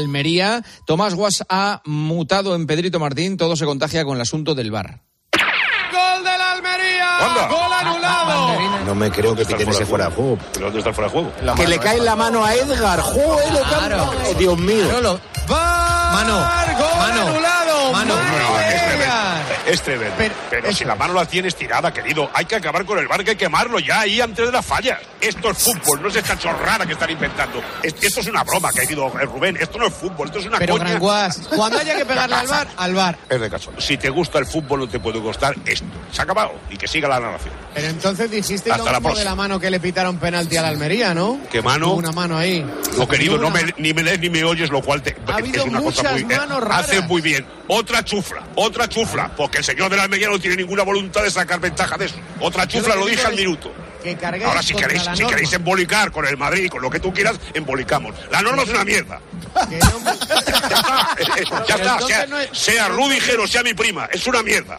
Almería. Tomás Guas ha mutado en Pedrito Martín. Todo se contagia con el asunto del bar. ¡Gol del Almería! ¡Gol anulado! No me creo que Piqué fuera se de fuera a juego. ¿Pero dónde está fuera de juego? Que le cae la mano a Edgar. ¡Joder, lo Claro. oh, Dios mío! Mano, ¡Gol mano, anulado! mano. ¡Madre No, es tremendo. Pero- si la mano la tienes tirada, querido, hay que acabar con el bar, que hay que quemarlo ya ahí antes de las fallas. Esto es fútbol, no es esta chorrada que están inventando. Es- esto es una broma, querido Rubén. Esto no es fútbol, esto es una Pero coña. Cuando haya que pegarle al bar, al bar. Es de caso. Si te gusta el fútbol, no te puede gustar esto. Se ha acabado y que siga la narración. Pero entonces dijiste Hasta lo la de la mano que le pitaron penalti al Almería, ¿no? ¿Qué mano? Una mano ahí. Lo querido, no me, ni me lees ni me oyes, lo cual te, Ha es una cosa muy. eh, manos raras. haces muy bien. Otra chufla, otra chufla, porque el señor de la Almería no tiene ninguna voluntad de sacar ventaja de eso. Otra chufla, lo dije al minuto. Que Ahora, si queréis, la si queréis embolicar con el Madrid y con lo que tú quieras, embolicamos. La norma es una mierda. Que no- Ya está, ya está. Sea, no es- sea Rudiger o sea mi prima, es una mierda.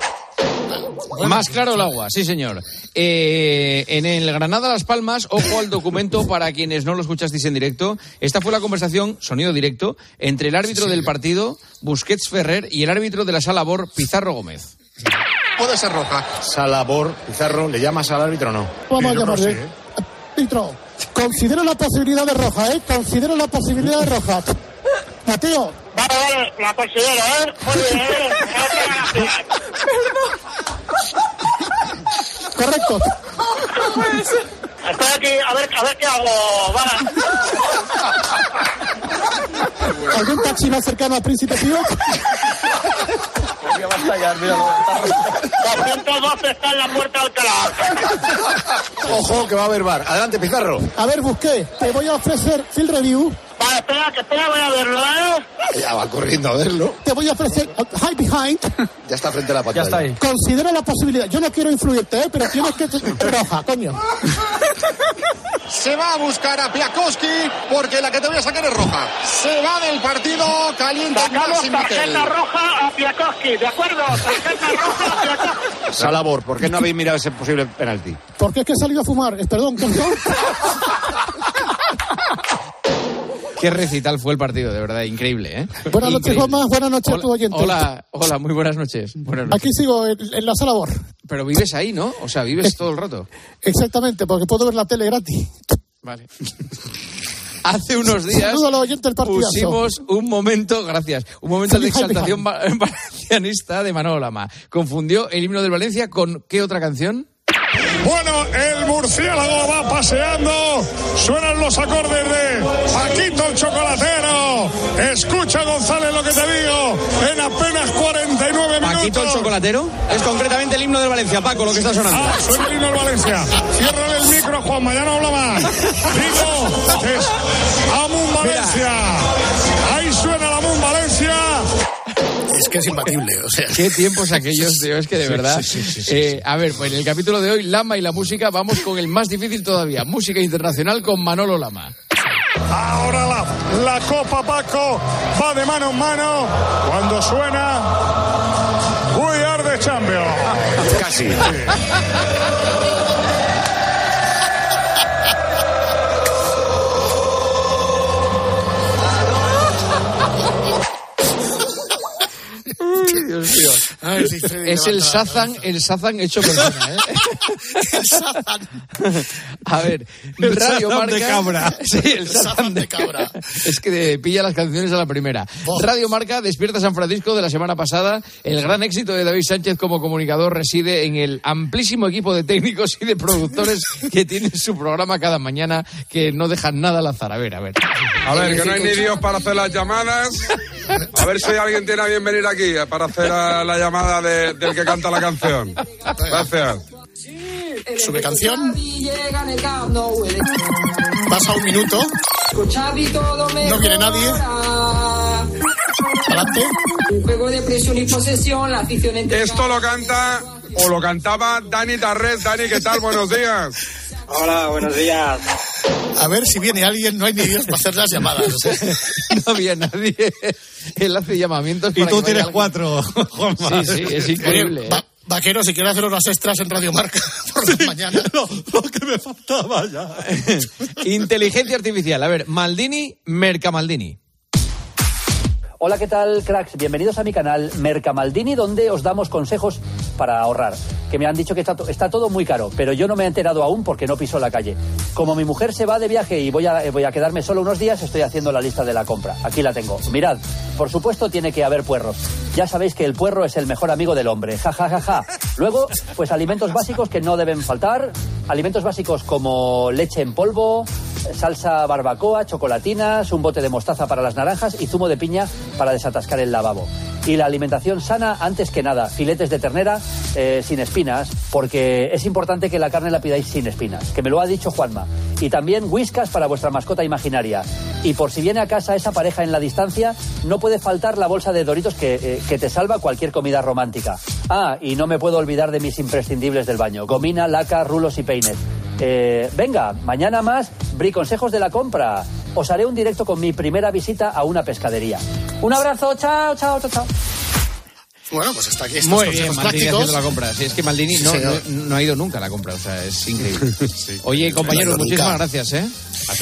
Más claro el agua, sí señor. Eh, en el Granada Las Palmas, ojo al documento para quienes no lo escuchasteis en directo. Esta fue la conversación, sonido directo, entre el árbitro del partido, Busquets Ferrer, y el árbitro de la sala BOR, Pizarro Gómez. Puede ser roja. Salabor, Pizarro, ¿le llamas al árbitro o no? Vamos a llamarle. Árbitro, considero la posibilidad de roja, ¿eh? Considero la posibilidad de roja. Mateo, Vale, vale, la considero, ¿eh? Muy bien, ¿eh? correcto. Estoy aquí, a ver, a ver qué hago, va. ¿Algún taxi más cercano al Príncipe Pío? 212 está en la puerta de Alcalá. Ojo, que va a haber bar. Adelante, Pizarro. A ver, busqué. Te voy a ofrecer field review. Vale, espera, que espera, voy a verlo, ¿eh? Ya va corriendo a verlo. Te voy a ofrecer high behind. Ya está frente a la pantalla. Ya está ahí. Considera la posibilidad. Yo no quiero influirte, ¿eh? Pero tienes que... Roja, coño. Se va a buscar a Piakowski porque la que te voy a sacar es roja. Se va del partido caliente Sacamos Miquel. tarjeta roja a Piakowski, ¿de acuerdo? Tarjeta roja a Piakowski. Salabor, ¿por qué no habéis mirado ese posible penalti? Porque es que he salido a fumar. Perdón, perdón. Qué recital fue el partido, de verdad, increíble, ¿eh? Buenas noches. Juanma. Buenas noches a tu Hola, oyente. hola, hola, muy buenas noches. Buenas noches. Aquí sigo en, en la sala BOR. Pero vives ahí, ¿no? O sea, vives todo el rato. Exactamente, porque puedo ver la tele gratis. Vale. Hace unos días pusimos un momento, gracias, un momento de exaltación va- valencianista de Manolo Lama. Confundió el himno del Valencia con ¿qué otra canción? Bueno, el murciélago va paseando. Suenan los acordes de Paquito el chocolatero. Escucha, González, lo que te digo. En apenas 49 minutos. Paquito el chocolatero. Es concretamente el himno del Valencia, Paco, lo que está sonando. Ah, suena el himno del Valencia. Ciérrale el micro, Juanma, ya no habla más. Digo, es Amun Valencia. Ahí suena. Es que es imbatible, o sea. Qué tiempos aquellos, tío, es que de verdad. sí, sí, sí, sí, Eh, a ver, pues en el capítulo de hoy, Lama y la música, vamos con el más difícil todavía. Música internacional con Manolo Lama. Ahora la, la Copa Paco va de mano en mano cuando suena We Are the Champions. Casi. Es el Sazan, el Sazan hecho persona, ¿eh? El Sazan. A ver, El Radio Sazan Marca. de cabra. Sí, el El Sazan Sazan de de cabra. Es que pilla las canciones a la primera. Radio Marca despierta San Francisco de la semana pasada. El gran éxito de David Sánchez como comunicador reside en el amplísimo equipo de técnicos y de productores que tienen su programa cada mañana que no dejan nada al azar. A ver, a ver. A ver, que no hay ni Dios para hacer las llamadas. A ver si alguien tiene a bien venir aquí para hacer la, la de- del que canta la canción. Gracias. Sube canción. Pasa un minuto. No viene nadie. Adelante. Un juego de presión y posesión, la afición entre Esto lo canta o lo cantaba Dani Tarrés. Dani, ¿qué tal? Buenos días. Hola, buenos días. A ver si viene alguien. No hay ni Dios para hacer las llamadas. No había nadie. Él hace llamamientos. Y para tú que tienes cuatro, Juanma. Sí, sí, es increíble. ¿eh? va- Vaquero, si quieres hacer unas extras en Radio Marca por la mañana. lo que me faltaba ya. Inteligencia artificial. A ver, Maldini, Mercamaldini. Hola, ¿qué tal, cracks? Bienvenidos a mi canal Mercamaldini, donde os damos consejos para ahorrar. Que me han dicho que está, está todo muy caro, pero yo no me he enterado aún porque no piso la calle. Como mi mujer se va de viaje y voy a, eh, voy a quedarme solo unos días, estoy haciendo la lista de la compra. Aquí la tengo. Mirad, por supuesto tiene que haber puerros. Ya sabéis que el puerro es el mejor amigo del hombre. Ja, ja, ja, ja. Luego, pues alimentos básicos que no deben faltar. Alimentos básicos como leche en polvo, salsa barbacoa, chocolatinas, un bote de mostaza para las naranjas y zumo de piña para desatascar el lavabo. Y la alimentación sana, antes que nada, filetes de ternera eh, sin espinas, porque es importante que la carne la pidáis sin espinas, que me lo ha dicho Juanma. Y también whiskas para vuestra mascota imaginaria. Y por si viene a casa esa pareja en la distancia, no puede faltar la bolsa de doritos que, eh, que te salva cualquier comida romántica. Ah, y no me puedo olvidar de mis imprescindibles del baño. Gomina, laca, rulos y peines. Eh, venga, mañana más, Bri Consejos de la Compra. Os haré un directo con mi primera visita a una pescadería. Un abrazo, chao, chao, chao, chao. Bueno, pues está aquí estos Muy bien, Maldini haciendo la compra. Sí, es que Maldini Sí, no, señor. no- no ha ido nunca a la compra, o sea, es increíble. Oye, compañeros, muchísimas gracias, ¿eh?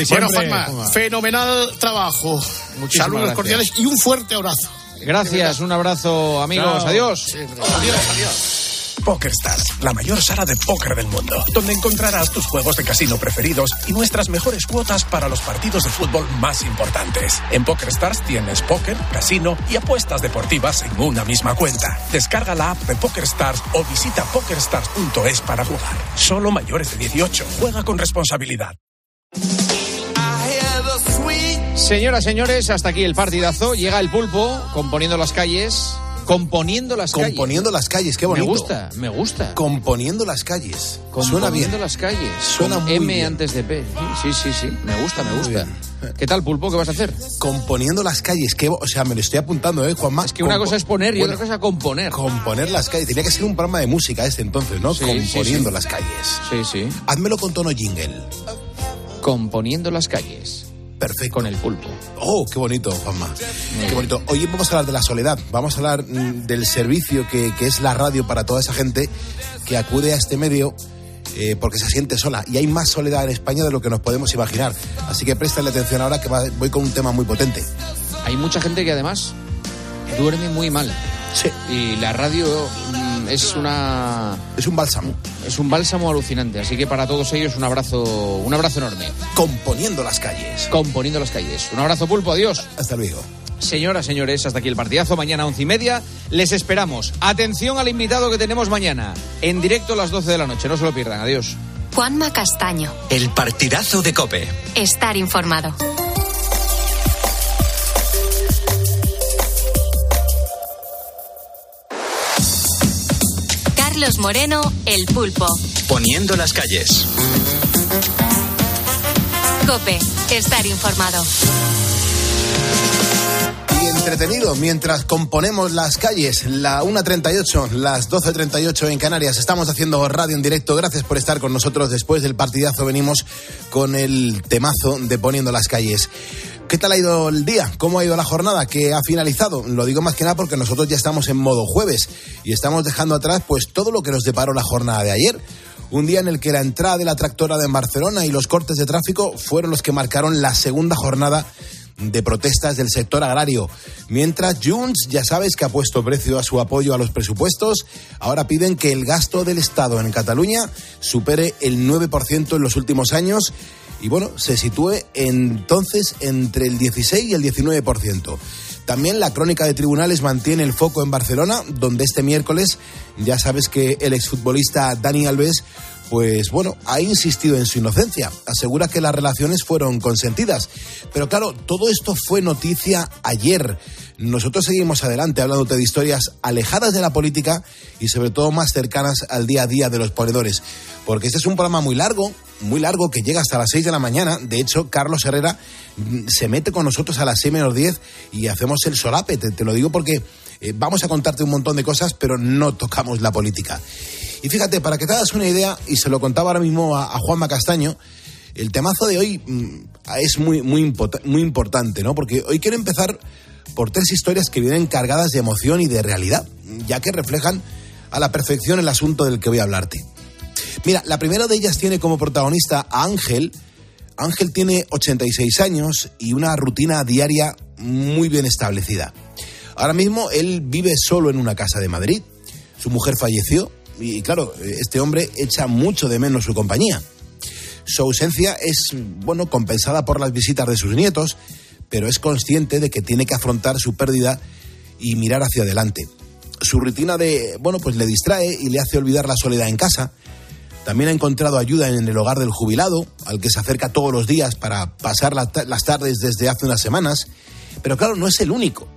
Bueno, Juanma, fenomenal trabajo. Muchísimas Saludos gracias. cordiales y un fuerte abrazo. Gracias, un abrazo, amigos. Chao. Adiós. Adiós, adiós. PokerStars, la mayor sala de póker del mundo, donde encontrarás tus juegos de casino preferidos y nuestras mejores cuotas para los partidos de fútbol más importantes. En PokerStars tienes póker, casino y apuestas deportivas en una misma cuenta. Descarga la app de PokerStars o visita pokerstars.es para jugar. Solo mayores de 18. Juega con responsabilidad. Señoras, señores, hasta aquí el partidazo. Llega el pulpo componiendo las calles. Componiendo las calles. Componiendo las calles, qué bonito. Me gusta, me gusta. Componiendo las calles. Suena bien. las calles. Suena muy M bien. antes de P. Sí, sí, sí. Me gusta, me gusta. ¿Qué tal, pulpo? ¿Qué vas a hacer? Componiendo las calles, que, o sea, me lo estoy apuntando, ¿eh, Juanma? Es que una cosa es poner y otra cosa componer. Componer las calles. Tenía que ser un programa de música este entonces, ¿no? Sí, Componiendo sí, sí. las calles. Sí, sí. Házmelo con tono jingle. Componiendo las calles. Perfecto. Con el pulpo. Oh, qué bonito, Juanma. Qué bonito. Hoy vamos a hablar de la soledad. Vamos a hablar mm, del servicio que, que es la radio para toda esa gente que acude a este medio eh, porque se siente sola. Y hay más soledad en España de lo que nos podemos imaginar. Así que préstale atención ahora que va- voy con un tema muy potente. Hay mucha gente que además duerme muy mal. Sí. Y la radio mm, es una. Es un bálsamo. Es un bálsamo alucinante. Así que para todos ellos un abrazo, un abrazo enorme. Componiendo las calles. Componiendo las calles. Un abrazo, pulpo. Adiós. Hasta luego. Señoras, señores, hasta aquí el partidazo. Mañana a once y media. Les esperamos. Atención al invitado que tenemos mañana. En directo a las 12 de la noche. No se lo pierdan. Adiós. Juanma Castaño. El partidazo de Cope. Estar informado. Carlos Moreno, El Pulpo. Poniendo las calles. Cope. Estar informado. Y entretenido mientras componemos las calles, la 1.38, las 12.38 en Canarias. Estamos haciendo radio en directo. Gracias por estar con nosotros. Después del partidazo venimos con el temazo de Poniendo las calles. ¿Qué tal ha ido el día? ¿Cómo ha ido la jornada? ¿Qué ha finalizado? Lo digo más que nada porque nosotros ya estamos en modo jueves y estamos dejando atrás pues todo lo que nos deparó la jornada de ayer. Un día en el que la entrada de la tractora de Barcelona y los cortes de tráfico fueron los que marcaron la segunda jornada de protestas del sector agrario. Mientras Junts, ya sabes que ha puesto precio a su apoyo a los presupuestos, ahora piden que el gasto del Estado en Cataluña supere el 9% en los últimos años y bueno, se sitúe entonces entre el 16 y el 19%. También la crónica de tribunales mantiene el foco en Barcelona, donde este miércoles ya sabes que el exfutbolista Dani Alves pues bueno, ha insistido en su inocencia. Asegura que las relaciones fueron consentidas. Pero claro, todo esto fue noticia ayer. Nosotros seguimos adelante hablando de historias alejadas de la política y sobre todo más cercanas al día a día de los ponedores. Porque este es un programa muy largo, muy largo, que llega hasta las 6 de la mañana. De hecho, Carlos Herrera mm, se mete con nosotros a las 6 menos 10 y hacemos el solape. Te, lo digo porque eh, vamos a contarte un montón de cosas, pero no tocamos la política. Y fíjate, para que te hagas una idea, y se lo contaba ahora mismo a, a Juanma Castaño, el temazo de hoy mm, es muy, muy, muy importante, ¿no? Porque hoy quiero empezar por tres historias que vienen cargadas de emoción y de realidad, ya que reflejan a la perfección el asunto del que voy a hablarte. Mira, la primera de ellas tiene como protagonista a Ángel. Ángel tiene 86 años y una rutina diaria muy bien establecida. Ahora mismo él vive solo en una casa de Madrid. Su mujer falleció y claro, este hombre echa mucho de menos su compañía. Su ausencia es, bueno, compensada por las visitas de sus nietos, pero es consciente de que tiene que afrontar su pérdida y mirar hacia adelante. Su rutina de, bueno, pues le distrae y le hace olvidar la soledad en casa. También ha encontrado ayuda en el hogar del jubilado, al que se acerca todos los días para pasar la- las tardes desde hace unas semanas. Pero claro, no es el único.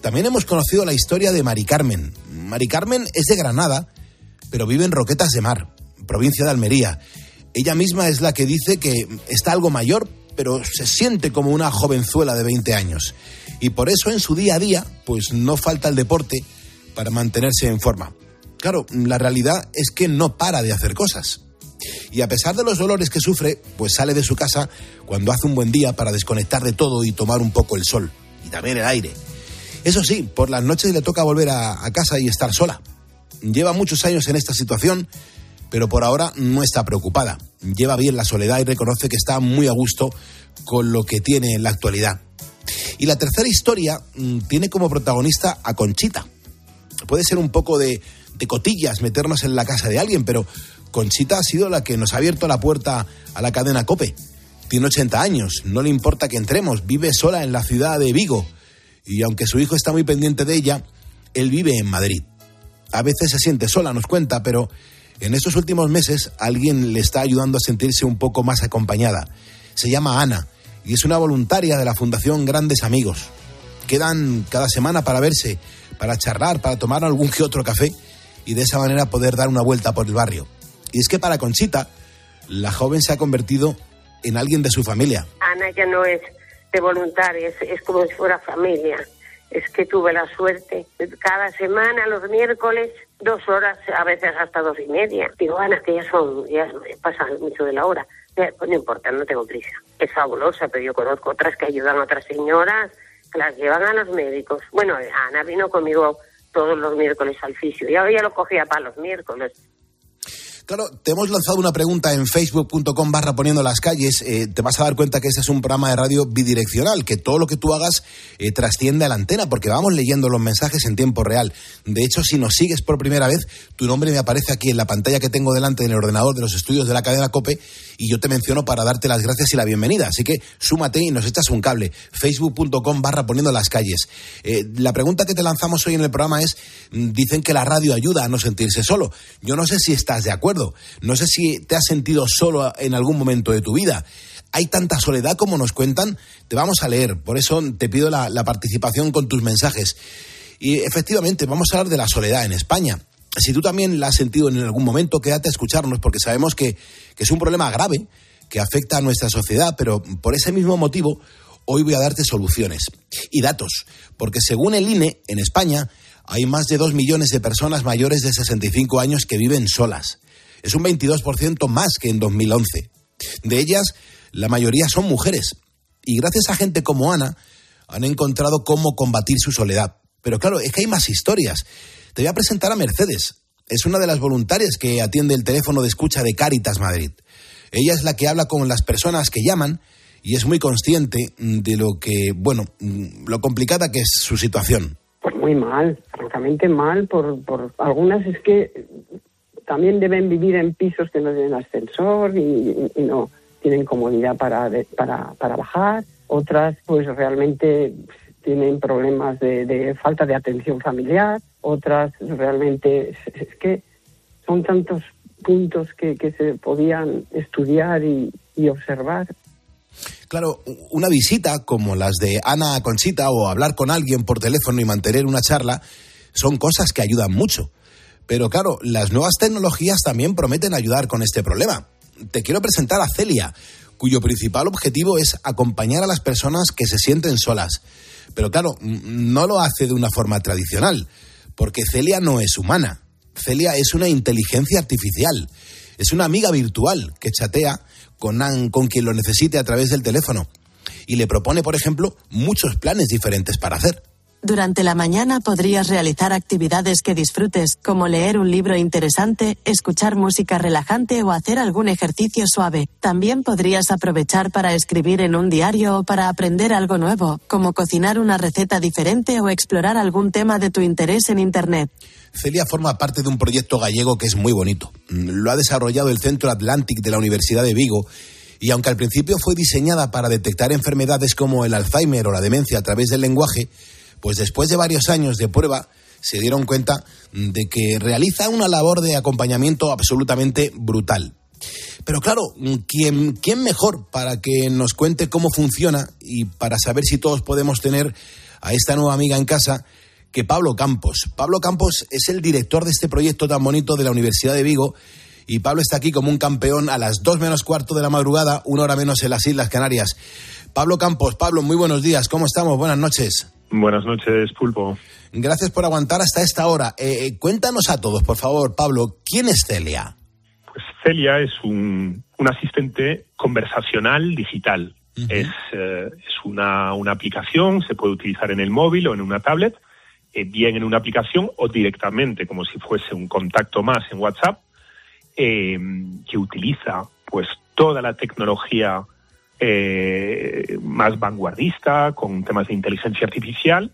También hemos conocido la historia de Mari Carmen. Mari Carmen es de Granada, pero vive en Roquetas de Mar, provincia de Almería. Ella misma es la que dice que está algo mayor, pero se siente como una jovenzuela de 20 años. Y por eso en su día a día, pues no falta el deporte para mantenerse en forma. Claro, la realidad es que no para de hacer cosas. Y a pesar de los dolores que sufre, pues sale de su casa cuando hace un buen día para desconectar de todo y tomar un poco el sol y también el aire. Eso sí, por las noches le toca volver a, a casa y estar sola. Lleva muchos años en esta situación, pero por ahora no está preocupada. Lleva bien la soledad y reconoce que está muy a gusto con lo que tiene en la actualidad. Y la tercera historia mm, tiene como protagonista a Conchita. Puede ser un poco de, de cotillas meternos en la casa de alguien, pero Conchita ha sido la que nos ha abierto la puerta a la cadena Cope. Tiene 80 años, no le importa que entremos, vive sola en la ciudad de Vigo. Y aunque su hijo está muy pendiente de ella, él vive en Madrid. A veces se siente sola, nos cuenta, pero en estos últimos meses alguien le está ayudando a sentirse un poco más acompañada. Se llama Ana y es una voluntaria de la Fundación Grandes Amigos. Quedan cada semana para verse, para charlar, para tomar algún que otro café y de esa manera poder dar una vuelta por el barrio. Y es que para Conchita, la joven se ha convertido en alguien de su familia. Ana ya no es de voluntaria, es, es como si fuera familia. Es que tuve la suerte. Cada semana, los miércoles, dos horas, a veces hasta dos y media. Digo, Ana, que ya son, ya pasa mucho de la hora. Pues no importa, no tengo prisa. Es fabulosa, pero yo conozco otras que ayudan a otras señoras, las llevan a los médicos. Bueno, Ana vino conmigo todos los miércoles al fisio. Ya, ya lo cogía para los miércoles. Claro, te hemos lanzado una pregunta en facebook.com barra poniendo las calles. Eh, te vas a dar cuenta que este es un programa de radio bidireccional, que todo lo que tú hagas eh, trasciende a la antena, porque vamos leyendo los mensajes en tiempo real. De hecho, si nos sigues por primera vez, tu nombre me aparece aquí en la pantalla que tengo delante en el ordenador de los estudios de la cadena COPE y yo te menciono para darte las gracias y la bienvenida. Así que súmate y nos echas un cable. facebook.com barra poniendo las calles. Eh, la pregunta que te lanzamos hoy en el programa es, mm, dicen que la radio ayuda a no sentirse solo. Yo no sé si estás de acuerdo. No sé si te has sentido solo en algún momento de tu vida. Hay tanta soledad como nos cuentan. Te vamos a leer. Por eso te pido la, participación con tus mensajes. Y efectivamente, vamos a hablar de la soledad en España. Si tú también la has sentido en algún momento, quédate a escucharnos porque sabemos que, que es un problema grave que afecta a nuestra sociedad, pero por ese mismo motivo hoy voy a darte soluciones y datos, porque según el INE, en España hay más de dos millones de personas mayores de 65 años que viven solas. Es un 22% más que en 2011. De ellas, la mayoría son mujeres. Y gracias a gente como Ana, han encontrado cómo combatir su soledad. Pero claro, es que hay más historias. Te voy a presentar a Mercedes. Es una de las voluntarias que atiende el teléfono de escucha de Cáritas Madrid. Ella es la que habla con las personas que llaman y es muy consciente de lo que, bueno, lo complicada que es su situación. Pues muy mal, francamente mal. Por, por algunas es que también deben vivir en pisos que no tienen ascensor y, no tienen comodidad para, para, para bajar. Otras, pues realmente tienen problemas de, de falta de atención familiar. Otras, realmente, es que son tantos puntos que, que se podían estudiar y, y observar. Claro, una visita como las de Ana a Conchita o hablar con alguien por teléfono y mantener una charla son cosas que ayudan mucho. Pero claro, las nuevas tecnologías también prometen ayudar con este problema. Te quiero presentar a Celia, cuyo principal objetivo es acompañar a las personas que se sienten solas. Pero claro, no lo hace de una forma tradicional, porque Celia no es humana. Celia es una inteligencia artificial. Es una amiga virtual que chatea con, con quien lo necesite a través del teléfono. Y le propone, por ejemplo, muchos planes diferentes para hacer. Durante la mañana podrías realizar actividades que disfrutes, como leer un libro interesante, escuchar música relajante o hacer algún ejercicio suave. También podrías aprovechar para escribir en un diario o para aprender algo nuevo, como cocinar una receta diferente o explorar algún tema de tu interés en Internet. Celia forma parte de un proyecto gallego que es muy bonito. Lo ha desarrollado el Centro Atlantic de la Universidad de Vigo y aunque al principio fue diseñada para detectar enfermedades como el Alzheimer o la demencia a través del lenguaje, pues después de varios años de prueba se dieron cuenta de que realiza una labor de acompañamiento absolutamente brutal. Pero claro, ¿quién, ¿quién mejor para que nos cuente cómo funciona y para saber si todos podemos tener a esta nueva amiga en casa que Pablo Campos? Pablo Campos es el director de este proyecto tan bonito de la Universidad de Vigo y Pablo está aquí como un campeón a las dos menos cuarto de la madrugada, una hora menos en las Islas Canarias. Pablo Campos, Pablo, muy buenos días, ¿cómo estamos? Buenas noches. Buenas noches, Pulpo. Gracias por aguantar hasta esta hora. Eh, eh, cuéntanos a todos, por favor, Pablo, ¿quién es Celia? Pues Celia es un, un asistente conversacional digital. Es, eh, es una, una, aplicación, se puede utilizar en el móvil o en una tablet, eh, bien en una aplicación o directamente, como si fuese un contacto más en WhatsApp, que utiliza pues toda la tecnología eh, más vanguardista, con temas de inteligencia artificial,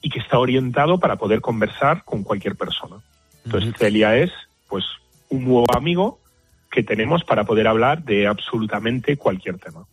y que está orientado para poder conversar con cualquier persona. Entonces, Celia es pues un nuevo amigo que tenemos para poder hablar de absolutamente cualquier tema.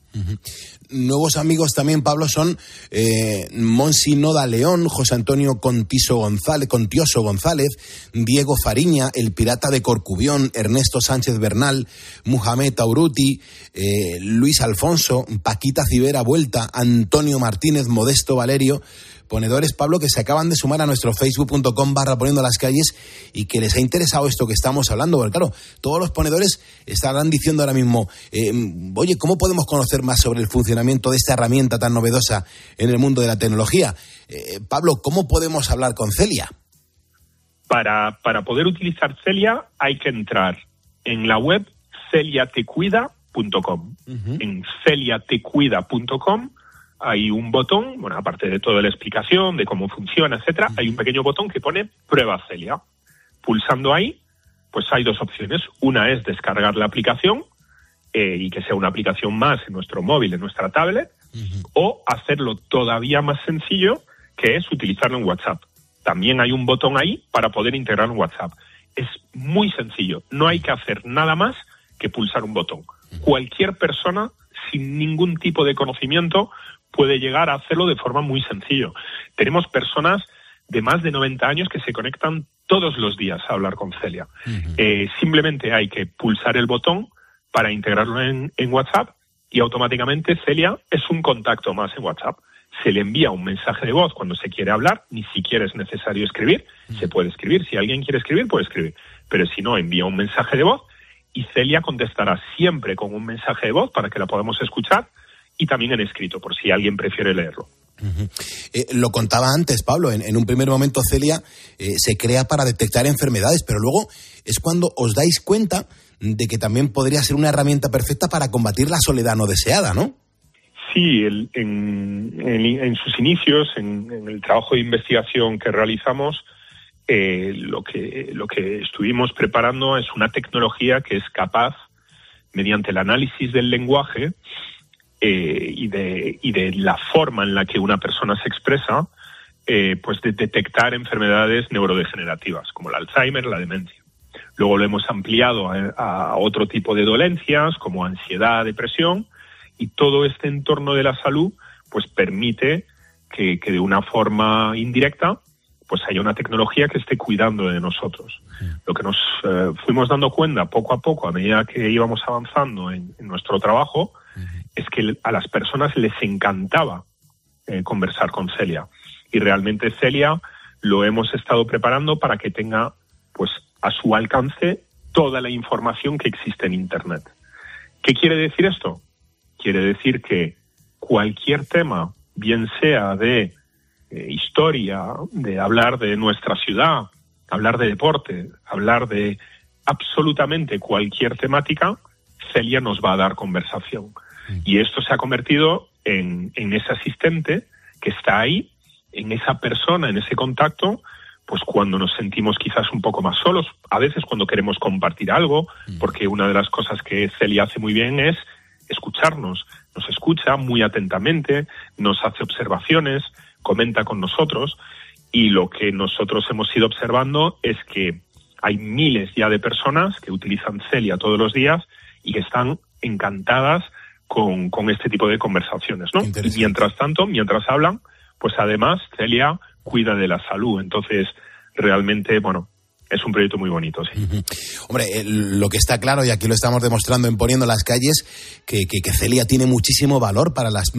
Nuevos amigos también, Pablo, son eh, Monsi Noda León, José Antonio Contiso González, Contioso González, Diego Fariña, el pirata de Corcubión, Ernesto Sánchez Bernal, Muhammad Tauruti, eh, Luis Alfonso, Paquita Cibera Vuelta, Antonio Martínez, Modesto Valerio, ponedores, Pablo, que se acaban de sumar a nuestro facebook.com barra poniendo las calles y que les ha interesado esto que estamos hablando. Porque claro, todos los ponedores estarán diciendo ahora mismo, eh, oye, ¿cómo podemos conocer más sobre el funcionamiento de esta herramienta tan novedosa en el mundo de la tecnología? Eh, Pablo, ¿cómo podemos hablar con Celia? Para, para poder utilizar Celia hay que entrar en la web celiatecuida.com. Uh -huh. En celiatecuida.com hay un botón, bueno, aparte de toda la explicación de cómo funciona, etcétera, hay un pequeño botón que pone prueba Celia. Pulsando ahí, pues hay dos opciones. Una es descargar la aplicación eh, y que sea una aplicación más en nuestro móvil, en nuestra tablet, uh -huh. o hacerlo todavía más sencillo, que es utilizarlo en WhatsApp. También hay un botón ahí para poder integrar en WhatsApp. Es muy sencillo, no hay que hacer nada más que pulsar un botón. Cualquier persona sin ningún tipo de conocimiento puede llegar a hacerlo de forma muy sencillo. Tenemos personas de más de 90 años que se conectan todos los días a hablar con Celia. Uh -huh. eh, simplemente hay que pulsar el botón para integrarlo en, en, WhatsApp y automáticamente Celia es un contacto más en WhatsApp. Se le envía un mensaje de voz cuando se quiere hablar, ni siquiera es necesario escribir, uh -huh. se puede escribir, si alguien quiere escribir puede escribir, pero si no envía un mensaje de voz y Celia contestará siempre con un mensaje de voz para que la podamos escuchar y también en escrito, por si alguien prefiere leerlo. Uh -huh. eh, lo contaba antes, Pablo, en, en un primer momento Celia eh, se crea para detectar enfermedades, pero luego es cuando os dais cuenta de que también podría ser una herramienta perfecta para combatir la soledad no deseada, ¿no? Sí, el, en, en, en, sus inicios, en, en, el trabajo de investigación que realizamos, eh, lo, que, lo que estuvimos preparando es una tecnología que es capaz, mediante el análisis del lenguaje, eh, y, de, y de la forma en la que una persona se expresa, eh, pues de detectar enfermedades neurodegenerativas, como el Alzheimer, la demencia. Luego lo hemos ampliado a, otro tipo de dolencias, como ansiedad, depresión, y todo este entorno de la salud, pues permite que, que de una forma indirecta, pues haya una tecnología que esté cuidando de nosotros. Lo que nos eh, fuimos dando cuenta poco a poco, a medida que íbamos avanzando en nuestro trabajo, es que a las personas les encantaba eh, conversar con Celia. Y realmente Celia lo hemos estado preparando para que tenga pues a su alcance toda la información que existe en Internet. ¿Qué quiere decir esto? Quiere decir que cualquier tema, bien sea de eh, historia, de hablar de nuestra ciudad, hablar de deporte, hablar de absolutamente cualquier temática, Celia nos va a dar conversación. Y esto se ha convertido en, en ese asistente que está ahí en esa persona, en ese contacto, pues cuando nos sentimos quizás un poco más solos, a veces cuando queremos compartir algo, porque una de las cosas que Celia hace muy bien es escucharnos, nos escucha muy atentamente, nos hace observaciones, comenta con nosotros y lo que nosotros hemos ido observando es que hay miles ya de personas que utilizan Celia todos los días y que están encantadas con, con este tipo de conversaciones, ¿no? Y mientras tanto, mientras hablan, pues además Celia cuida de la salud. Entonces, realmente, bueno, es un proyecto muy bonito, sí. Hombre, eh, lo que está claro, y aquí lo estamos demostrando en Poniendo las Calles, que, que, que Celia tiene muchísimo valor para, las,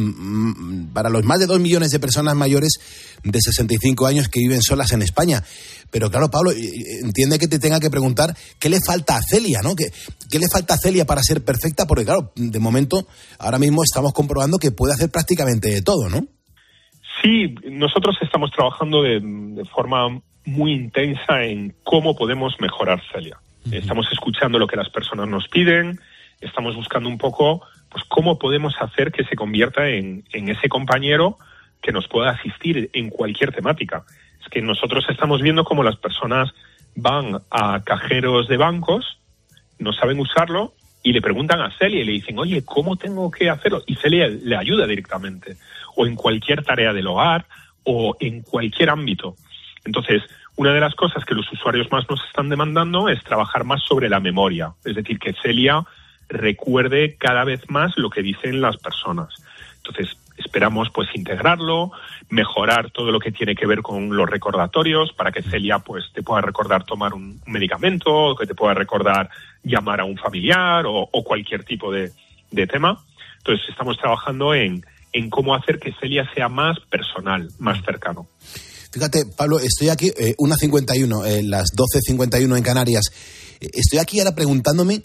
para los más de dos millones de personas mayores de 65 años que viven solas en España. Pero claro, Pablo, eh, entiende que te tenga que preguntar qué le falta a Celia, ¿no? ¿Qué, ¿Qué le falta a Celia para ser perfecta? Porque claro, de momento, ahora mismo estamos comprobando que puede hacer prácticamente de todo, ¿no? Sí, nosotros estamos trabajando de, de forma muy intensa en cómo podemos mejorar Celia. Estamos escuchando lo que las personas nos piden, estamos buscando un poco pues cómo podemos hacer que se convierta en, en ese compañero que nos pueda asistir en cualquier temática. Es que nosotros estamos viendo cómo las personas van a cajeros de bancos, no saben usarlo y le preguntan a Celia y le dicen, oye, ¿cómo tengo que hacerlo? Y Celia le ayuda directamente, o en cualquier tarea del hogar, o en cualquier ámbito. Entonces, una de las cosas que los usuarios más nos están demandando es trabajar más sobre la memoria, es decir, que Celia recuerde cada vez más lo que dicen las personas. Entonces, esperamos pues integrarlo, mejorar todo lo que tiene que ver con los recordatorios para que Celia pues te pueda recordar tomar un medicamento, que te pueda recordar llamar a un familiar o, o cualquier tipo de, de, tema. Entonces estamos trabajando en, en cómo hacer que Celia sea más personal, más cercano. Fíjate, Pablo, estoy aquí, eh, 1.51, eh, las 12.51 en Canarias. Eh, estoy aquí ahora preguntándome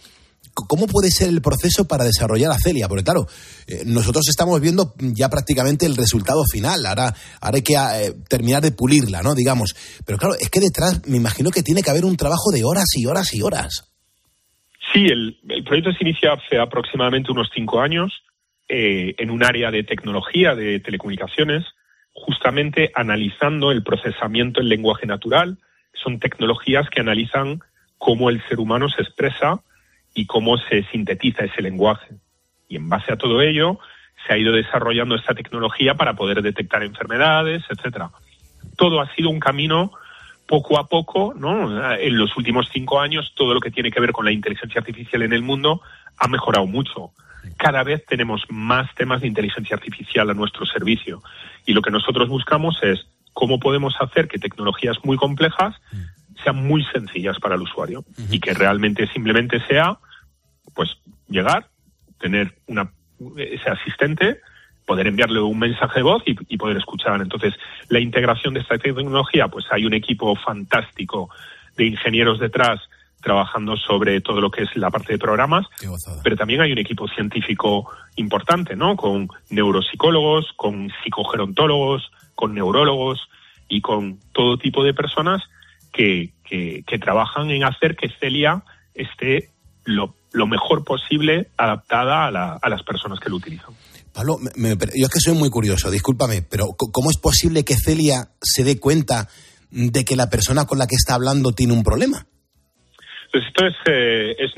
¿Cómo puede ser el proceso para desarrollar a Celia? Porque claro, eh, nosotros estamos viendo ya prácticamente el resultado final. Ahora, hay que eh, terminar de pulirla, ¿no? Digamos. Pero claro, es que detrás me imagino que tiene que haber un trabajo de horas y horas y horas. Sí, el, el proyecto se inicia hace aproximadamente unos cinco años eh, en un área de tecnología, de telecomunicaciones, justamente analizando el procesamiento en lenguaje natural. Son tecnologías que analizan cómo el ser humano se expresa y cómo se sintetiza ese lenguaje. Y en base a todo ello, se ha ido desarrollando esta tecnología para poder detectar enfermedades, etcétera. Todo ha sido un camino poco a poco, ¿no? En los últimos cinco años, todo lo que tiene que ver con la inteligencia artificial en el mundo ha mejorado mucho. Cada vez tenemos más temas de inteligencia artificial a nuestro servicio. Y lo que nosotros buscamos es cómo podemos hacer que tecnologías muy complejas sean muy sencillas para el usuario y que realmente simplemente sea pues llegar, tener una ese asistente, poder enviarle un mensaje de voz y, poder escuchar. Entonces, la integración de esta tecnología, pues hay un equipo fantástico de ingenieros detrás trabajando sobre todo lo que es la parte de programas, pero también hay un equipo científico importante, ¿no? Con neuropsicólogos, con psicogerontólogos, con neurólogos y con todo tipo de personas que, que, que, trabajan en hacer que Celia esté lo, lo mejor posible adaptada a, la, a, las personas que lo utilizan. Pablo, me, me, yo es que soy muy curioso, discúlpame, pero ¿cómo es posible que Celia se dé cuenta de que la persona con la que está hablando tiene un problema? Pues esto es, eh, es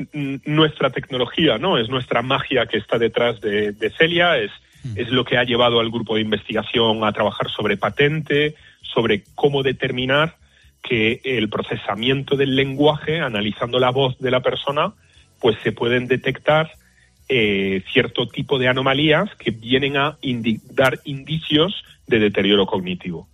nuestra tecnología, ¿no? Es nuestra magia que está detrás de, de Celia, es, mm. es lo que ha llevado al grupo de investigación a trabajar sobre patente, sobre cómo determinar que el procesamiento del lenguaje, analizando la voz de la persona, pues se pueden detectar eh, cierto tipo de anomalías que vienen a indi dar indicios de deterioro cognitivo.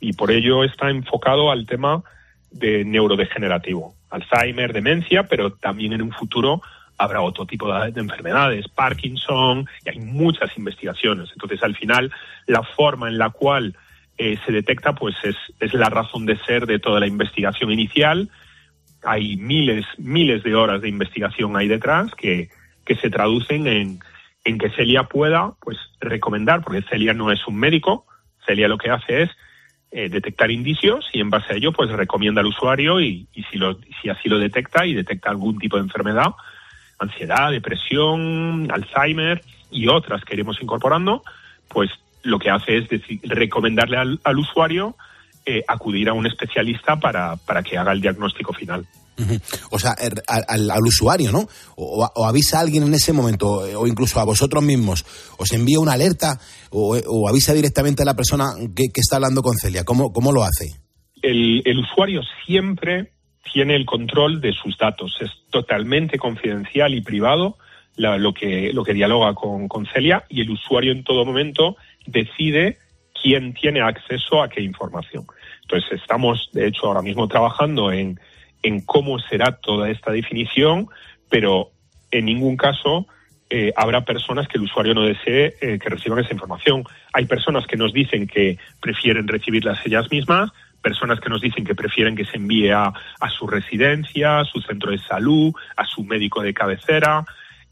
Y por ello está enfocado al tema de neurodegenerativo, Alzheimer, demencia, pero también en un futuro habrá otro tipo de, de, enfermedades, Parkinson, y hay muchas investigaciones. Entonces, al final, la forma en la cual eh, se detecta, pues es, es la razón de ser de toda la investigación inicial. Hay miles, miles de horas de investigación ahí detrás que, que se traducen en, en que Celia pueda, pues, recomendar, porque Celia no es un médico, Celia lo que hace es eh, detectar indicios y en base a ello, pues, recomienda al usuario y, y si, lo, si así lo detecta y detecta algún tipo de enfermedad, ansiedad, depresión, Alzheimer y otras que iremos incorporando, pues lo que hace es decir, recomendarle al, al usuario eh, acudir a un especialista para, para que haga el diagnóstico final. O sea, er- al, usuario, ¿no? O, avisa a alguien en ese momento, o incluso a vosotros mismos, os envía una alerta o, avisa directamente a la persona que, está hablando con Celia. ¿Cómo, cómo lo hace? el, usuario siempre tiene el control de sus datos. Es totalmente confidencial y privado lo, que, lo que dialoga con, con Celia y el usuario en todo momento decide quién tiene acceso a qué información. Entonces estamos, de hecho, ahora mismo trabajando en, en cómo será toda esta definición, pero en ningún caso eh, habrá personas que el usuario no desee eh, que reciban esa información. Hay personas que nos dicen que prefieren recibirlas ellas mismas, personas que nos dicen que prefieren que se envíe a, su residencia, a su centro de salud, a su médico de cabecera,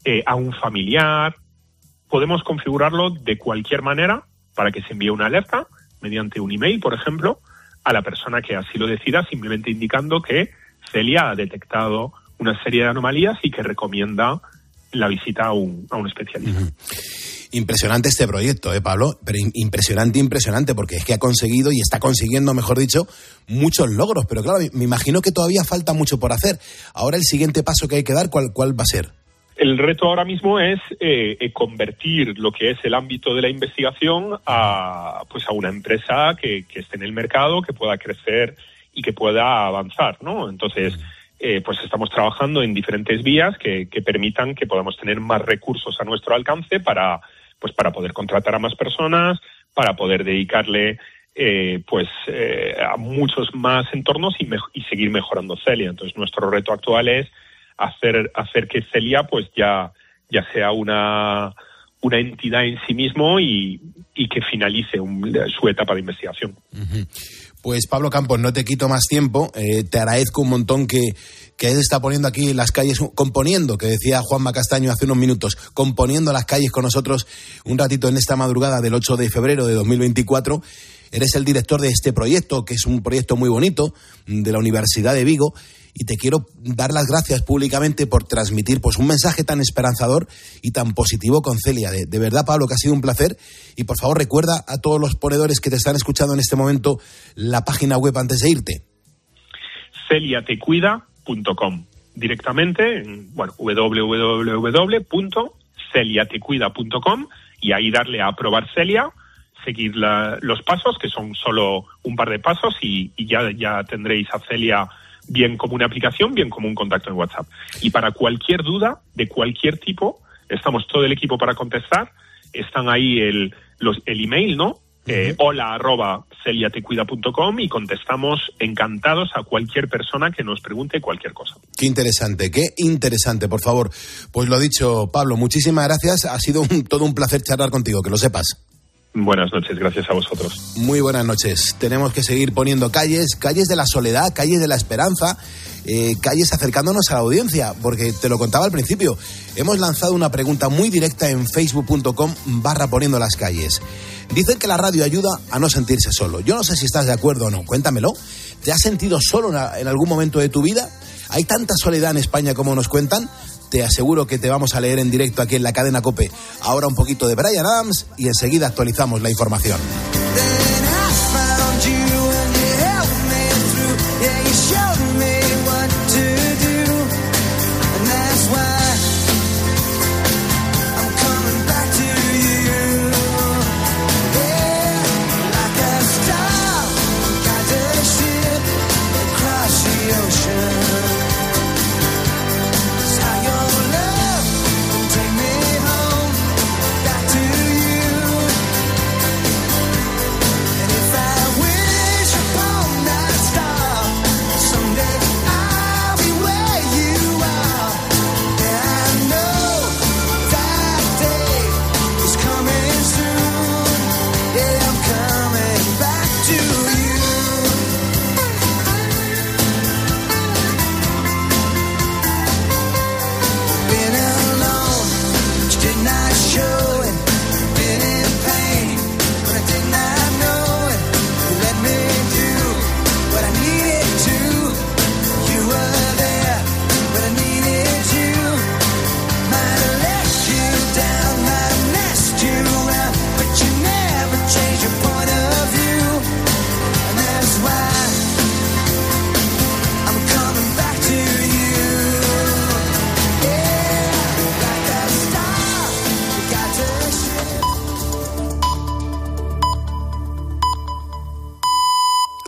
eh, a un familiar. Podemos configurarlo de cualquier manera para que se envíe una alerta mediante un email, por ejemplo, a la persona que así lo decida, simplemente indicando que Celia ha detectado una serie de anomalías y que recomienda la visita a un, a un especialista. Impresionante este proyecto, ¿eh, Pablo? Pero im- impresionante, impresionante, porque es que ha conseguido y está consiguiendo, mejor dicho, muchos logros. Pero claro, me imagino que todavía falta mucho por hacer. Ahora el siguiente paso que hay que dar, ¿cuál, cuál va a ser? El reto ahora mismo es eh, eh, convertir lo que es el ámbito de la investigación a, pues a una empresa que, que esté en el mercado, que pueda crecer y que pueda avanzar, ¿no? Entonces, eh, pues estamos trabajando en diferentes vías que, que permitan que podamos tener más recursos a nuestro alcance para, pues para poder contratar a más personas, para poder dedicarle eh, pues eh, a muchos más entornos y, mej- y seguir mejorando Celia. Entonces, nuestro reto actual es hacer hacer que Celia pues ya ya sea una una entidad en sí mismo y, y que finalice un- su etapa de investigación. Pues Pablo Campos, no te quito más tiempo. Eh, te agradezco un montón que, que él está poniendo aquí las calles, componiendo, que decía Juanma Castaño hace unos minutos, componiendo las calles con nosotros un ratito en esta madrugada del 8 de febrero de 2024. Eres el director de este proyecto, que es un proyecto muy bonito, de la Universidad de Vigo, y te quiero dar las gracias públicamente por transmitir pues un mensaje tan esperanzador y tan positivo con Celia. De, verdad, Pablo, que ha sido un placer. Y por favor, recuerda a todos los ponedores que te están escuchando en este momento la página web antes de irte. celiatecuida.com directamente en bueno, www.celiatecuida.com y ahí darle a aprobar Celia, seguir la- los pasos, que son solo un par de pasos, y, y ya, ya tendréis a Celia bien como una aplicación, bien como un contacto en WhatsApp. Y para cualquier duda de cualquier tipo, estamos todo el equipo para contestar. Están ahí el, los, el email, ¿no? Eh, hola arroba celiatecuida.com y contestamos encantados a cualquier persona que nos pregunte cualquier cosa. Qué interesante, qué interesante, por favor. Pues lo dicho, Pablo, muchísimas gracias. Ha sido un- todo un placer charlar contigo, que lo sepas. Buenas noches, gracias a vosotros. Muy buenas noches. Tenemos que seguir poniendo calles, calles de la soledad, calles de la esperanza, eh, calles acercándonos a la audiencia, porque te lo contaba al principio. Hemos lanzado una pregunta muy directa en facebook.com barra poniendo las calles. Dicen que la radio ayuda a no sentirse solo. Yo no sé si estás de acuerdo o no. Cuéntamelo. ¿Te has sentido solo en- en algún momento de tu vida? ¿Hay tanta soledad en España como nos cuentan? Te aseguro que te vamos a leer en directo aquí en la cadena Cope. Ahora un poquito de Brian Adams y enseguida actualizamos la información.